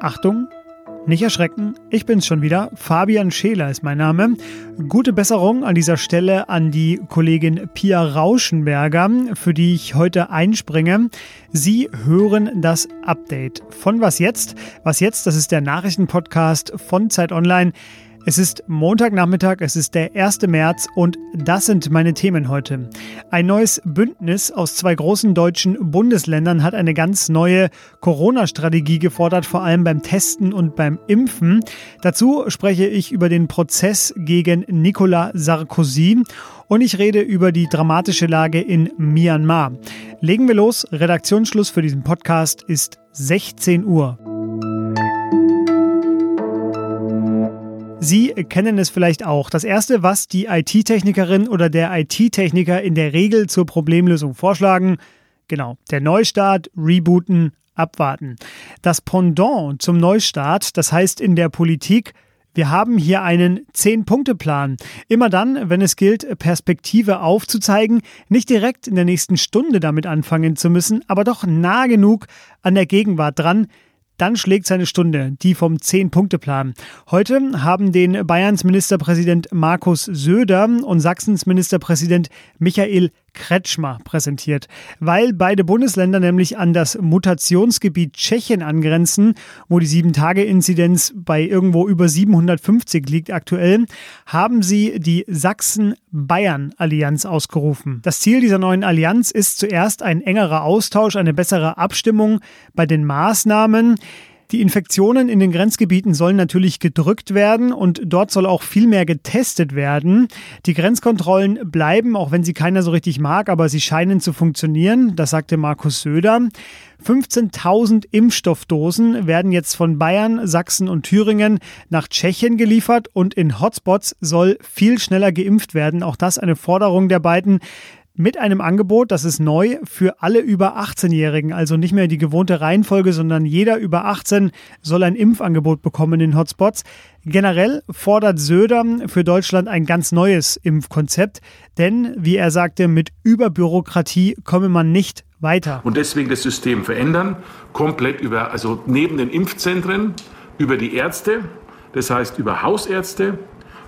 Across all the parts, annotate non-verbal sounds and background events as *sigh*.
Achtung, nicht erschrecken, ich bin's schon wieder. Fabian Scheler ist mein Name. Gute Besserung an dieser Stelle an die Kollegin Pia Rauschenberger, für die ich heute einspringe. Sie hören das Update von Was jetzt? Was jetzt, das ist der Nachrichtenpodcast von Zeit Online. Es ist Montagnachmittag, es ist der 1. März und das sind meine Themen heute. Ein neues Bündnis aus zwei großen deutschen Bundesländern hat eine ganz neue Corona-Strategie gefordert, vor allem beim Testen und beim Impfen. Dazu spreche ich über den Prozess gegen Nicolas Sarkozy und ich rede über die dramatische Lage in Myanmar. Legen wir los. Redaktionsschluss für diesen Podcast ist 16 Uhr. Sie kennen es vielleicht auch. Das Erste, was die IT-Technikerin oder der IT-Techniker in der Regel zur Problemlösung vorschlagen, genau, der Neustart, Rebooten, abwarten. Das Pendant zum Neustart, das heißt in der Politik, wir haben hier einen Zehn-Punkte-Plan. Immer dann, wenn es gilt, Perspektive aufzuzeigen, nicht direkt in der nächsten Stunde damit anfangen zu müssen, aber doch nah genug an der Gegenwart dran, dann schlägt seine Stunde, die vom Zehn-Punkte-Plan. Heute haben den Bayerns Ministerpräsident Markus Söder und Sachsens Ministerpräsident Michael Kretschmer präsentiert, weil beide Bundesländer nämlich an das Mutationsgebiet Tschechien angrenzen, wo die 7-Tage-Inzidenz bei irgendwo über 750 liegt aktuell, haben sie die Sachsen-Bayern-Allianz ausgerufen. Das Ziel dieser neuen Allianz ist zuerst ein engerer Austausch, eine bessere Abstimmung bei den Maßnahmen. Die Infektionen in den Grenzgebieten sollen natürlich gedrückt werden und dort soll auch viel mehr getestet werden. Die Grenzkontrollen bleiben, auch wenn sie keiner so richtig mag, aber sie scheinen zu funktionieren. Das sagte Markus Söder. 15.000 Impfstoffdosen werden jetzt von Bayern, Sachsen und Thüringen nach Tschechien geliefert und in Hotspots soll viel schneller geimpft werden. Auch das eine Forderung der beiden mit einem Angebot, das ist neu für alle über 18-Jährigen, also nicht mehr die gewohnte Reihenfolge, sondern jeder über 18 soll ein Impfangebot bekommen in Hotspots. Generell fordert Söder für Deutschland ein ganz neues Impfkonzept, denn, wie er sagte, mit Überbürokratie komme man nicht weiter. Und deswegen das System verändern, komplett über, also neben den Impfzentren, über die Ärzte, das heißt über Hausärzte,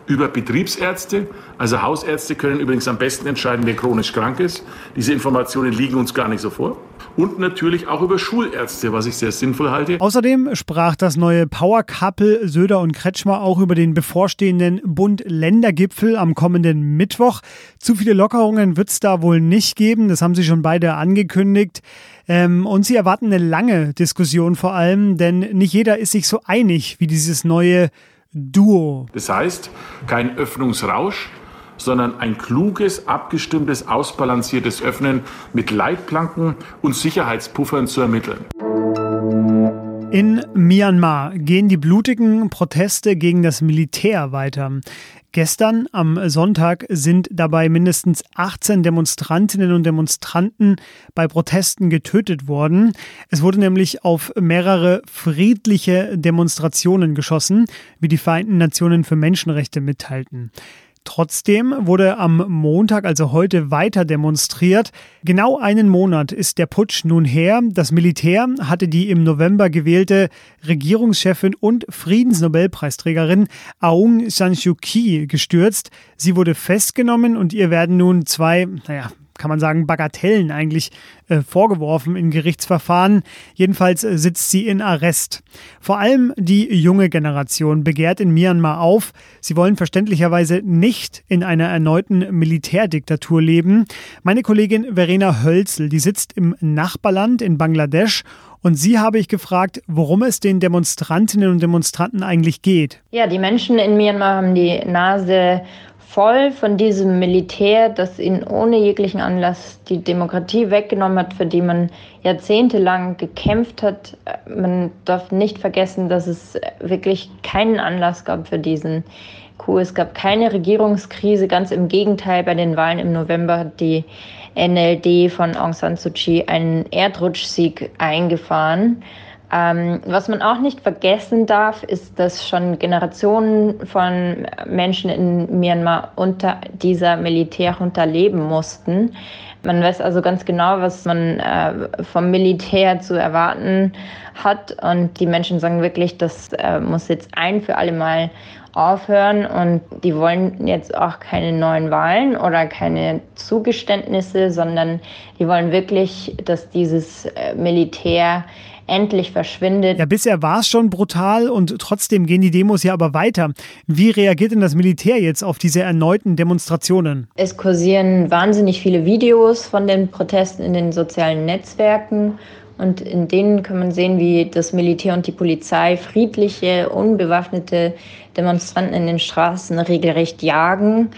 über Betriebsärzte. Also Hausärzte können übrigens am besten entscheiden, wer chronisch krank ist. Diese Informationen liegen uns gar nicht so vor. Und natürlich auch über Schulärzte, was ich sehr sinnvoll halte. Außerdem sprach das neue Power-Couple Söder und Kretschmer auch über den bevorstehenden Bund-Länder-Gipfel am kommenden Mittwoch. Zu viele Lockerungen wird es da wohl nicht geben. Das haben sie schon beide angekündigt. Ähm, und sie erwarten eine lange Diskussion vor allem, denn nicht jeder ist sich so einig wie dieses neue Duo. Das heißt, kein Öffnungsrausch, sondern ein kluges, abgestimmtes, ausbalanciertes Öffnen mit Leitplanken und Sicherheitspuffern zu ermitteln. In Myanmar gehen die blutigen Proteste gegen das Militär weiter. Gestern am Sonntag sind dabei mindestens 18 Demonstrantinnen und Demonstranten bei Protesten getötet worden. Es wurde nämlich auf mehrere friedliche Demonstrationen geschossen, wie die Vereinten Nationen für Menschenrechte mitteilten. Trotzdem wurde am Montag, also heute, weiter demonstriert. Genau einen Monat ist der Putsch nun her. Das Militär hatte die im November gewählte Regierungschefin und Friedensnobelpreisträgerin Aung San Suu Kyi gestürzt. Sie wurde festgenommen und ihr werden nun zwei, naja, kann man sagen, Bagatellen eigentlich äh, vorgeworfen in Gerichtsverfahren. Jedenfalls äh, sitzt sie in Arrest. Vor allem die junge Generation begehrt in Myanmar auf. Sie wollen verständlicherweise nicht in einer erneuten Militärdiktatur leben. Meine Kollegin Verena Hölzel, die sitzt im Nachbarland in Bangladesch und sie habe ich gefragt, worum es den Demonstrantinnen und Demonstranten eigentlich geht. Ja, die Menschen in Myanmar haben die Nase voll von diesem Militär, das ihnen ohne jeglichen Anlass die Demokratie weggenommen hat, für die man jahrzehntelang gekämpft hat. Man darf nicht vergessen, dass es wirklich keinen Anlass gab für diesen Coup. Es gab keine Regierungskrise, ganz im Gegenteil, bei den Wahlen im November hat die NLD von Aung San Suu Kyi einen Erdrutschsieg eingefahren. Ähm, was man auch nicht vergessen darf, ist, dass schon Generationen von Menschen in Myanmar unter dieser Militärjunta leben mussten. Man weiß also ganz genau, was man äh, vom Militär zu erwarten hat. Und die Menschen sagen wirklich, das äh, muss jetzt ein für alle Mal aufhören und die wollen jetzt auch keine neuen Wahlen oder keine Zugeständnisse, sondern die wollen wirklich, dass dieses äh, Militär endlich verschwindet. Ja, bisher war es schon brutal und trotzdem gehen die Demos ja aber weiter. Wie reagiert denn das Militär jetzt auf diese erneuten Demonstrationen? Es kursieren wahnsinnig viele Videos von den Protesten in den sozialen Netzwerken. Und in denen kann man sehen, wie das Militär und die Polizei friedliche, unbewaffnete Demonstranten in den Straßen regelrecht jagen.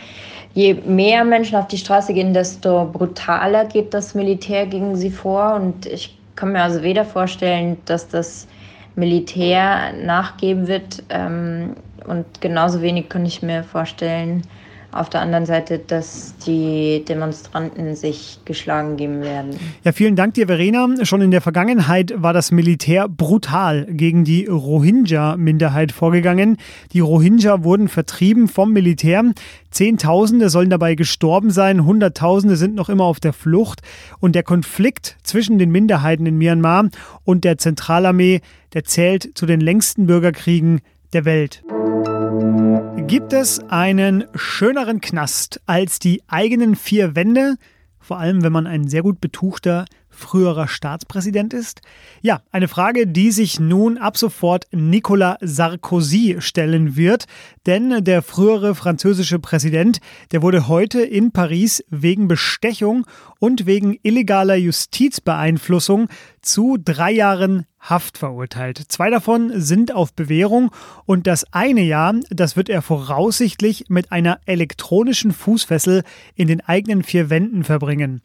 Je mehr Menschen auf die Straße gehen, desto brutaler geht das Militär gegen sie vor. Und ich kann mir also weder vorstellen, dass das Militär nachgeben wird ähm, und genauso wenig kann ich mir vorstellen, auf der anderen Seite, dass die Demonstranten sich geschlagen geben werden. Ja, vielen Dank dir, Verena. Schon in der Vergangenheit war das Militär brutal gegen die Rohingya-Minderheit vorgegangen. Die Rohingya wurden vertrieben vom Militär. Zehntausende sollen dabei gestorben sein, Hunderttausende sind noch immer auf der Flucht. Und der Konflikt zwischen den Minderheiten in Myanmar und der Zentralarmee, der zählt zu den längsten Bürgerkriegen der Welt. Gibt es einen schöneren Knast als die eigenen vier Wände? Vor allem, wenn man ein sehr gut betuchter früherer Staatspräsident ist? Ja, eine Frage, die sich nun ab sofort Nicolas Sarkozy stellen wird, denn der frühere französische Präsident, der wurde heute in Paris wegen Bestechung und wegen illegaler Justizbeeinflussung zu drei Jahren Haft verurteilt. Zwei davon sind auf Bewährung und das eine Jahr, das wird er voraussichtlich mit einer elektronischen Fußfessel in den eigenen vier Wänden verbringen.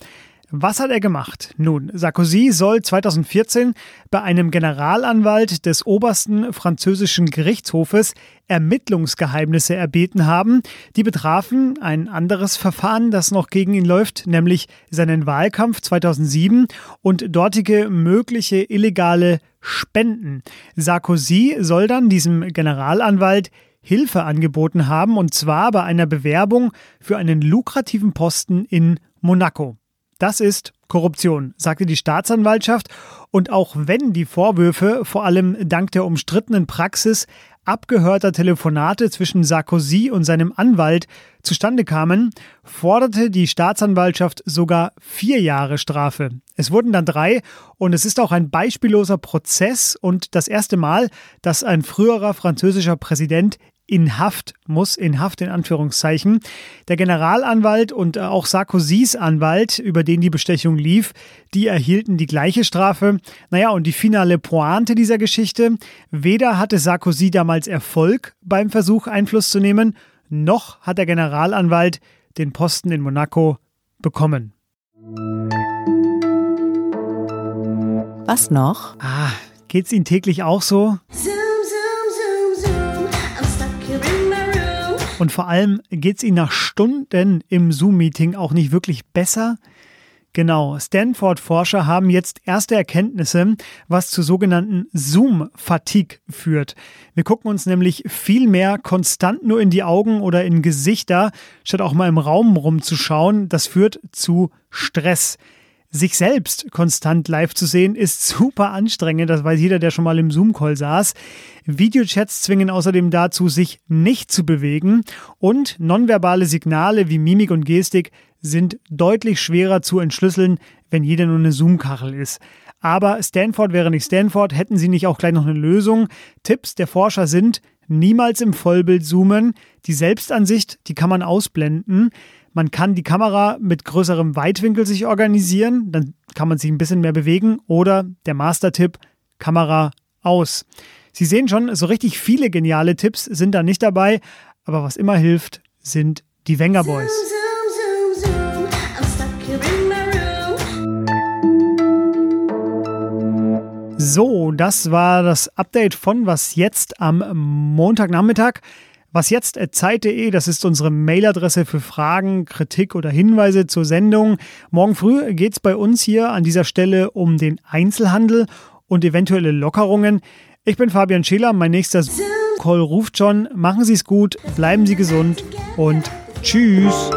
Was hat er gemacht? Nun, Sarkozy soll 2014 bei einem Generalanwalt des obersten französischen Gerichtshofes Ermittlungsgeheimnisse erbeten haben. Die betrafen ein anderes Verfahren, das noch gegen ihn läuft, nämlich seinen Wahlkampf 2007 und dortige mögliche illegale Spenden. Sarkozy soll dann diesem Generalanwalt Hilfe angeboten haben, und zwar bei einer Bewerbung für einen lukrativen Posten in Monaco. Das ist Korruption, sagte die Staatsanwaltschaft. Und auch wenn die Vorwürfe vor allem dank der umstrittenen Praxis abgehörter Telefonate zwischen Sarkozy und seinem Anwalt zustande kamen, forderte die Staatsanwaltschaft sogar vier Jahre Strafe. Es wurden dann drei und es ist auch ein beispielloser Prozess und das erste Mal, dass ein früherer französischer Präsident in Haft muss, in Haft in Anführungszeichen. Der Generalanwalt und äh, auch Sarkozys Anwalt, über den die Bestechung lief, die erhielten die gleiche Strafe. Naja, und die finale Pointe dieser Geschichte, weder hatte Sarkozy damals Erfolg beim Versuch, Einfluss zu nehmen, noch hat der Generalanwalt den Posten in Monaco bekommen. Was noch? Ah, geht's Ihnen täglich auch so? Und vor allem geht es Ihnen nach Stunden im Zoom-Meeting auch nicht wirklich besser? Genau, Stanford-Forscher haben jetzt erste Erkenntnisse, was zu sogenannten Zoom-Fatigue führt. Wir gucken uns nämlich viel mehr konstant nur in die Augen oder in Gesichter, statt auch mal im Raum rumzuschauen. Das führt zu Stress sich selbst konstant live zu sehen, ist *laughs* super anstrengend. Das weiß jeder, der schon mal im Zoom-Call saß. Videochats zwingen außerdem dazu, sich nicht zu bewegen. Und nonverbale Signale wie Mimik und Gestik sind deutlich schwerer zu entschlüsseln, wenn jeder nur eine Zoom-Kachel ist. Aber Stanford wäre nicht Stanford, hätten sie nicht auch gleich noch eine Lösung. Tipps der Forscher sind, niemals im Vollbild zoomen. Die Selbstansicht, die kann man ausblenden. Man kann die Kamera mit größerem Weitwinkel sich organisieren, dann kann man sich ein bisschen mehr bewegen oder der Master-Tipp, Kamera aus. Sie sehen schon, so richtig viele geniale Tipps sind da nicht dabei, aber was immer hilft, sind die Wenger Boys. So, das war das Update von Was jetzt am Montagnachmittag. Was jetzt Zeit.de, das ist unsere Mailadresse für Fragen, Kritik oder Hinweise zur Sendung. Morgen früh geht es bei uns hier an dieser Stelle um den Einzelhandel und eventuelle Lockerungen. Ich bin Fabian Scheler, mein nächster Call ruft schon. Machen Sie es gut, bleiben Sie gesund und tschüss.